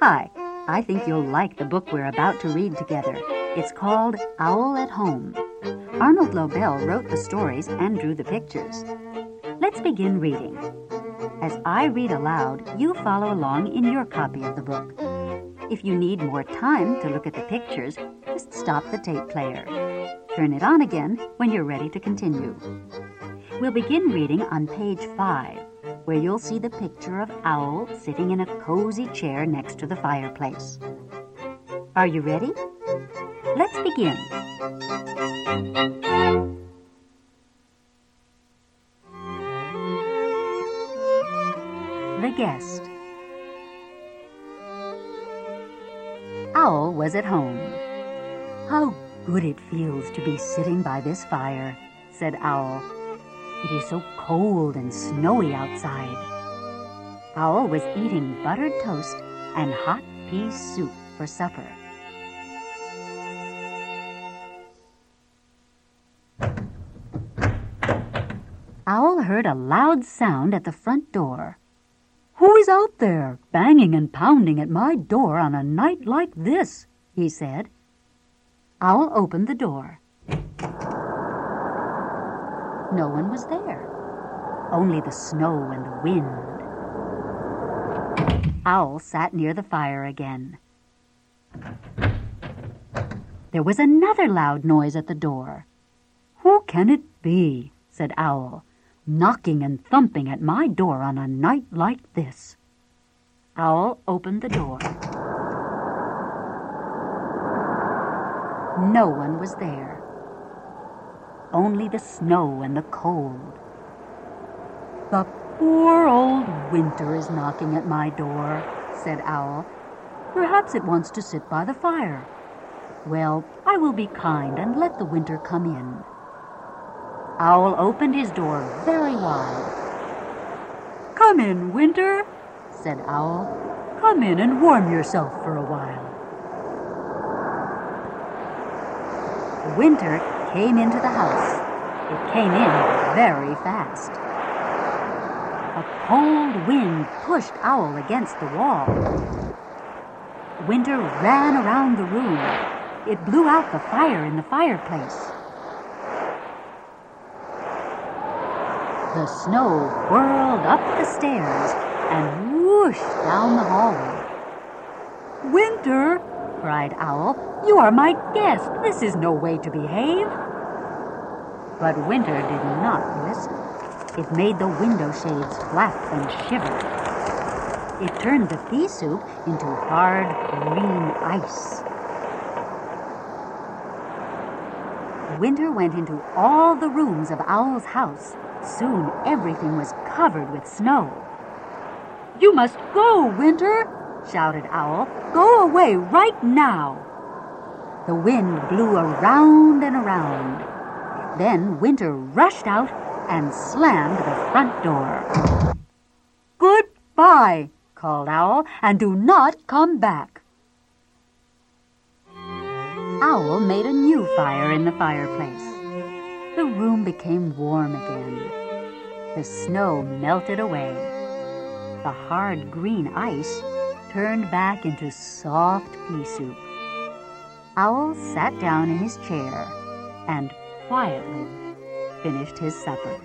Hi, I think you'll like the book we're about to read together. It's called Owl at Home. Arnold Lobel wrote the stories and drew the pictures. Let's begin reading. As I read aloud, you follow along in your copy of the book. If you need more time to look at the pictures, just stop the tape player. Turn it on again when you're ready to continue. We'll begin reading on page 5, where you'll see the picture of Owl sitting in a cozy chair next to the fireplace. Are you ready? Let's begin. The Guest Owl was at home. How good it feels to be sitting by this fire, said Owl. It is so cold and snowy outside. Owl was eating buttered toast and hot pea soup for supper. Owl heard a loud sound at the front door. Who is out there, banging and pounding at my door on a night like this? he said. Owl opened the door. No one was there, only the snow and the wind. Owl sat near the fire again. There was another loud noise at the door. Who can it be? said Owl, knocking and thumping at my door on a night like this. Owl opened the door. No one was there. Only the snow and the cold. The poor old winter is knocking at my door, said Owl. Perhaps it wants to sit by the fire. Well, I will be kind and let the winter come in. Owl opened his door very wide. Come in, Winter, said Owl. Come in and warm yourself for a while. Winter came into the house. It came in very fast. A cold wind pushed Owl against the wall. Winter ran around the room. It blew out the fire in the fireplace. The snow whirled up the stairs and whooshed down the hallway. Winter, cried Owl, you are my guest. This is no way to behave. But Winter did not listen. It made the window shades flap and shiver. It turned the pea soup into hard green ice. Winter went into all the rooms of Owl's house. Soon everything was covered with snow. You must go, Winter, shouted Owl. Go away right now. The wind blew around and around. Then Winter rushed out and slammed the front door. Goodbye, called Owl, and do not come back. Owl made a new fire in the fireplace. The room became warm again. The snow melted away. The hard green ice turned back into soft pea soup. Owl sat down in his chair and quietly finished his supper.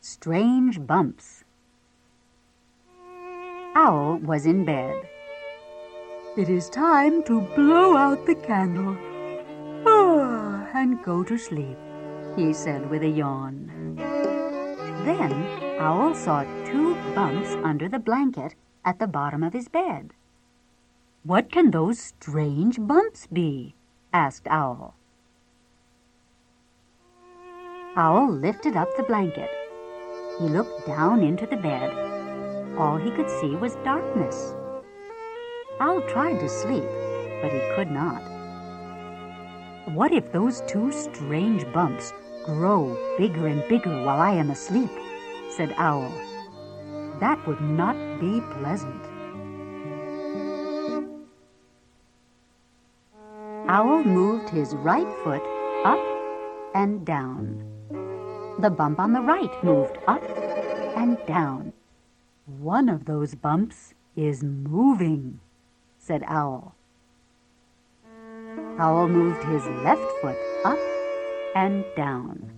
Strange Bumps Owl was in bed. It is time to blow out the candle ah, and go to sleep, he said with a yawn. Then Owl saw two bumps under the blanket at the bottom of his bed. What can those strange bumps be? asked Owl. Owl lifted up the blanket. He looked down into the bed. All he could see was darkness. Owl tried to sleep, but he could not. What if those two strange bumps grow bigger and bigger while I am asleep? said Owl. That would not be pleasant. Owl moved his right foot up and down. The bump on the right moved up and down. One of those bumps is moving, said Owl. Owl moved his left foot up and down.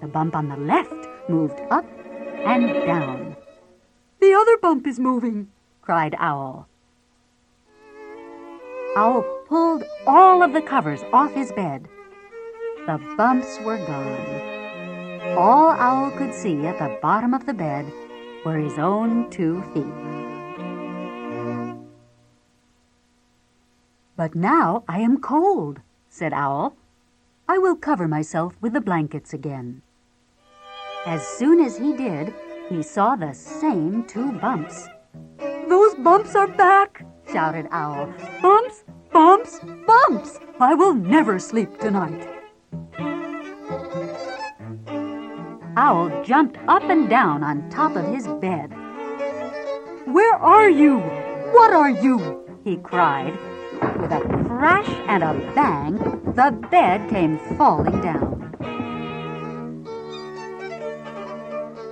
The bump on the left moved up and down. The other bump is moving, cried Owl. Owl pulled all of the covers off his bed. The bumps were gone. All Owl could see at the bottom of the bed were his own two feet. But now I am cold, said Owl. Will cover myself with the blankets again. As soon as he did, he saw the same two bumps. Those bumps are back, shouted Owl. Bumps, bumps, bumps! I will never sleep tonight. Owl jumped up and down on top of his bed. Where are you? What are you? he cried. With a crash and a bang, the bed came falling down.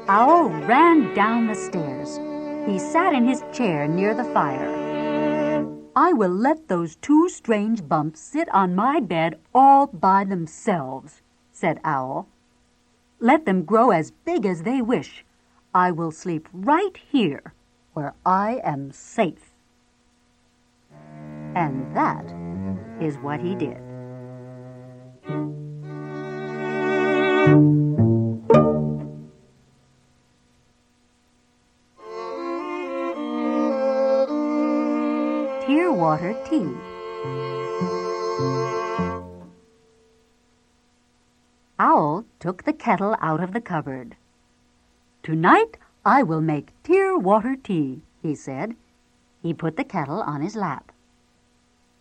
Owl ran down the stairs. He sat in his chair near the fire. I will let those two strange bumps sit on my bed all by themselves, said Owl. Let them grow as big as they wish. I will sleep right here where I am safe. And that is what he did. Tearwater Tea Owl took the kettle out of the cupboard. Tonight I will make tear-water tea, he said. He put the kettle on his lap.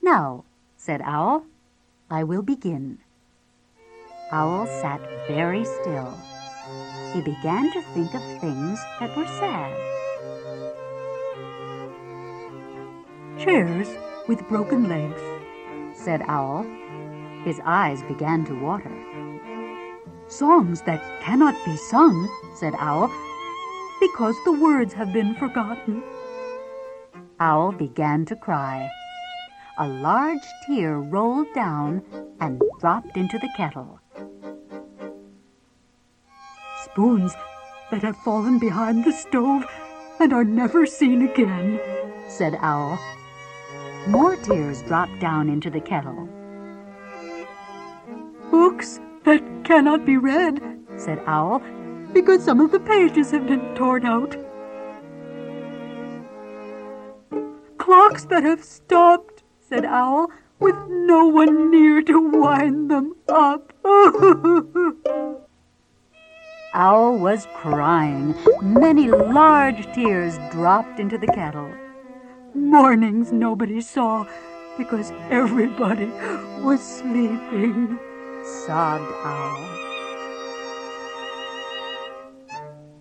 Now, said Owl, I will begin. Owl sat very still. He began to think of things that were sad. Chairs with broken legs, said Owl. His eyes began to water. Songs that cannot be sung, said Owl, because the words have been forgotten. Owl began to cry. A large tear rolled down and dropped into the kettle. Spoons that have fallen behind the stove and are never seen again, said Owl. More tears dropped down into the kettle. Books that cannot be read, said Owl, because some of the pages have been torn out. Clocks that have stopped, said Owl, with no one near to wind them up. Owl was crying. Many large tears dropped into the kettle. Mornings nobody saw because everybody was sleeping sobbed Owl.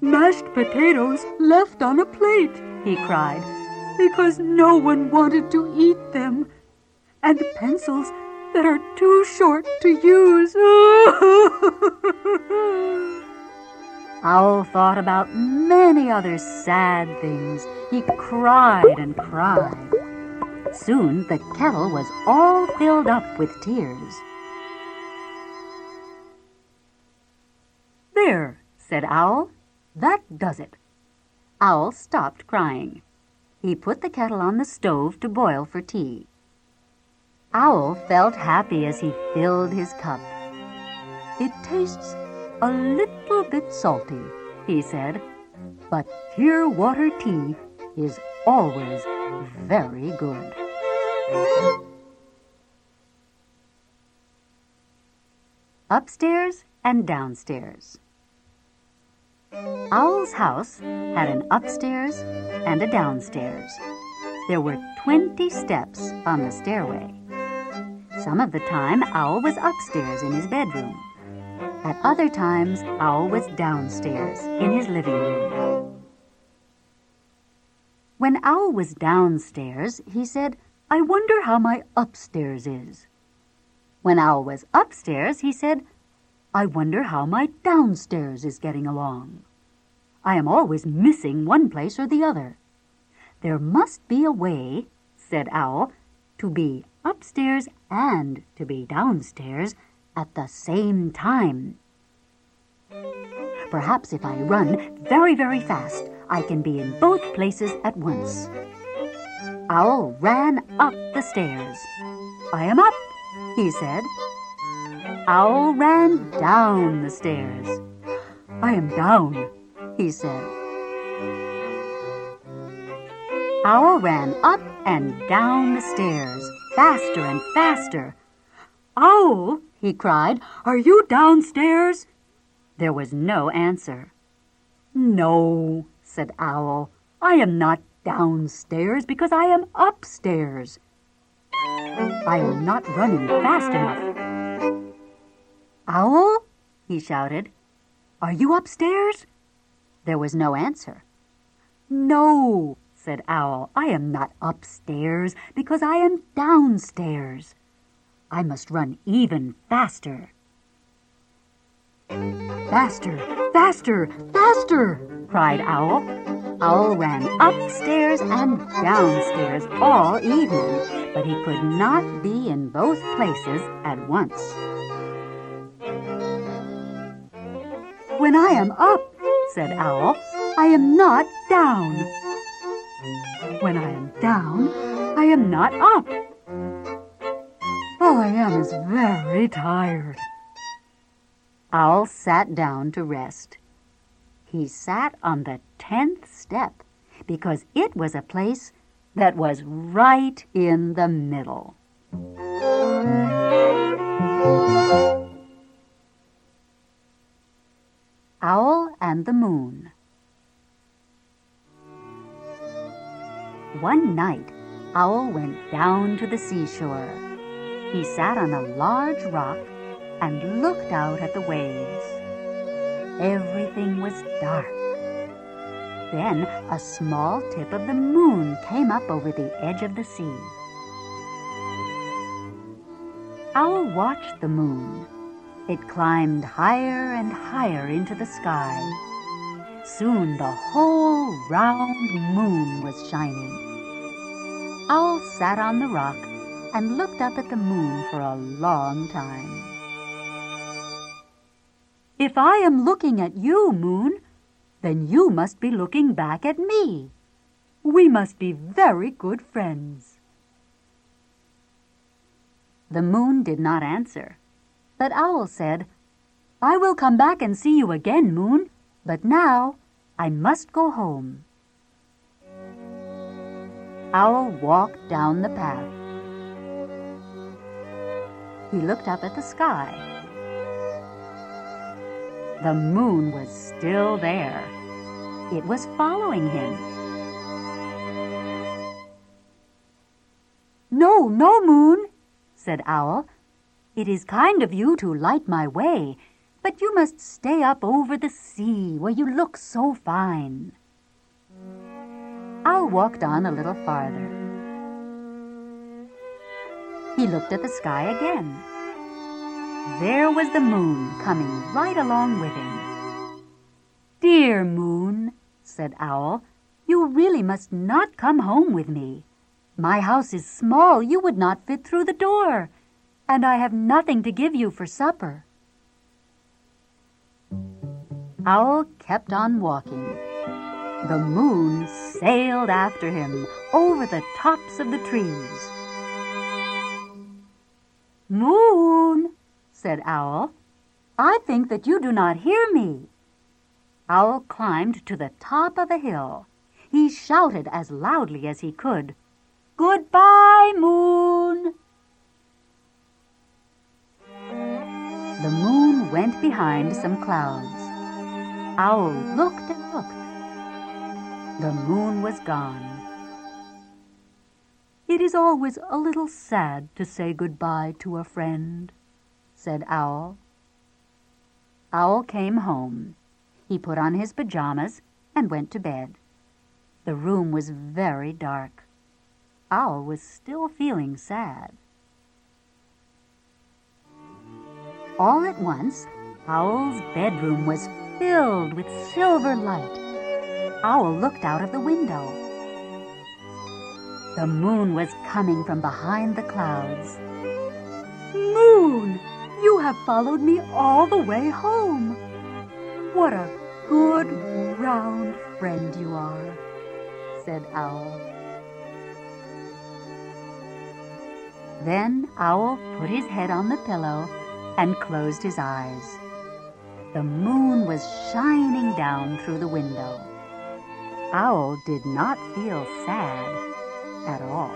Mashed potatoes left on a plate, he cried, because no one wanted to eat them. And pencils that are too short to use. Owl thought about many other sad things. He cried and cried. Soon the kettle was all filled up with tears. There, said Owl. That does it. Owl stopped crying. He put the kettle on the stove to boil for tea. Owl felt happy as he filled his cup. It tastes a little bit salty, he said, but tear-water tea is always very good. Upstairs and downstairs. Owl's house had an upstairs and a downstairs. There were 20 steps on the stairway. Some of the time, Owl was upstairs in his bedroom. At other times, Owl was downstairs in his living room. When Owl was downstairs, he said, I wonder how my upstairs is. When Owl was upstairs, he said, I wonder how my downstairs is getting along. I am always missing one place or the other. There must be a way, said Owl, to be upstairs and to be downstairs at the same time. Perhaps if I run very, very fast, I can be in both places at once. Owl ran up the stairs. I am up, he said. Owl ran down the stairs. I am down, he said. Owl ran up and down the stairs, faster and faster. Owl, he cried, are you downstairs? There was no answer. No, said Owl, I am not downstairs because I am upstairs. I am not running fast enough. Owl, he shouted, are you upstairs? There was no answer. No, said Owl, I am not upstairs because I am downstairs. I must run even faster. Faster, faster, faster, cried Owl. Owl ran upstairs and downstairs all evening, but he could not be in both places at once. When I am up, said Owl, I am not down. When I am down, I am not up. All I am is very tired. Owl sat down to rest. He sat on the tenth step because it was a place that was right in the middle. Owl and the Moon One night, Owl went down to the seashore. He sat on a large rock and looked out at the waves. Everything was dark. Then a small tip of the moon came up over the edge of the sea. Owl watched the moon. It climbed higher and higher into the sky. Soon the whole round moon was shining. Owl sat on the rock and looked up at the moon for a long time. If I am looking at you, Moon, then you must be looking back at me. We must be very good friends. The moon did not answer, but Owl said, I will come back and see you again, Moon, but now I must go home. Owl walked down the path. He looked up at the sky. The moon was still there. It was following him. No, no, Moon, said Owl. It is kind of you to light my way, but you must stay up over the sea where you look so fine. Owl walked on a little farther. He looked at the sky again. There was the moon coming right along with him. Dear moon, said Owl, you really must not come home with me. My house is small, you would not fit through the door, and I have nothing to give you for supper. Owl kept on walking. The moon sailed after him over the tops of the trees. Moon, said Owl. I think that you do not hear me. Owl climbed to the top of a hill. He shouted as loudly as he could, Goodbye, Moon! The moon went behind some clouds. Owl looked and looked. The moon was gone. It is always a little sad to say goodbye to a friend said Owl. Owl came home. He put on his pajamas and went to bed. The room was very dark. Owl was still feeling sad. All at once, Owl's bedroom was filled with silver light. Owl looked out of the window. The moon was coming from behind the clouds. Moon, you have followed me all the way home. What a good, round friend you are, said Owl. Then Owl put his head on the pillow and closed his eyes. The moon was shining down through the window. Owl did not feel sad at all.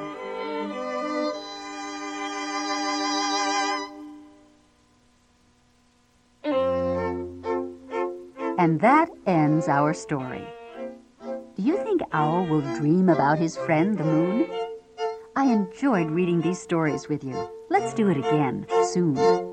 And that ends our story. Do you think Owl will dream about his friend the moon? I enjoyed reading these stories with you. Let's do it again soon.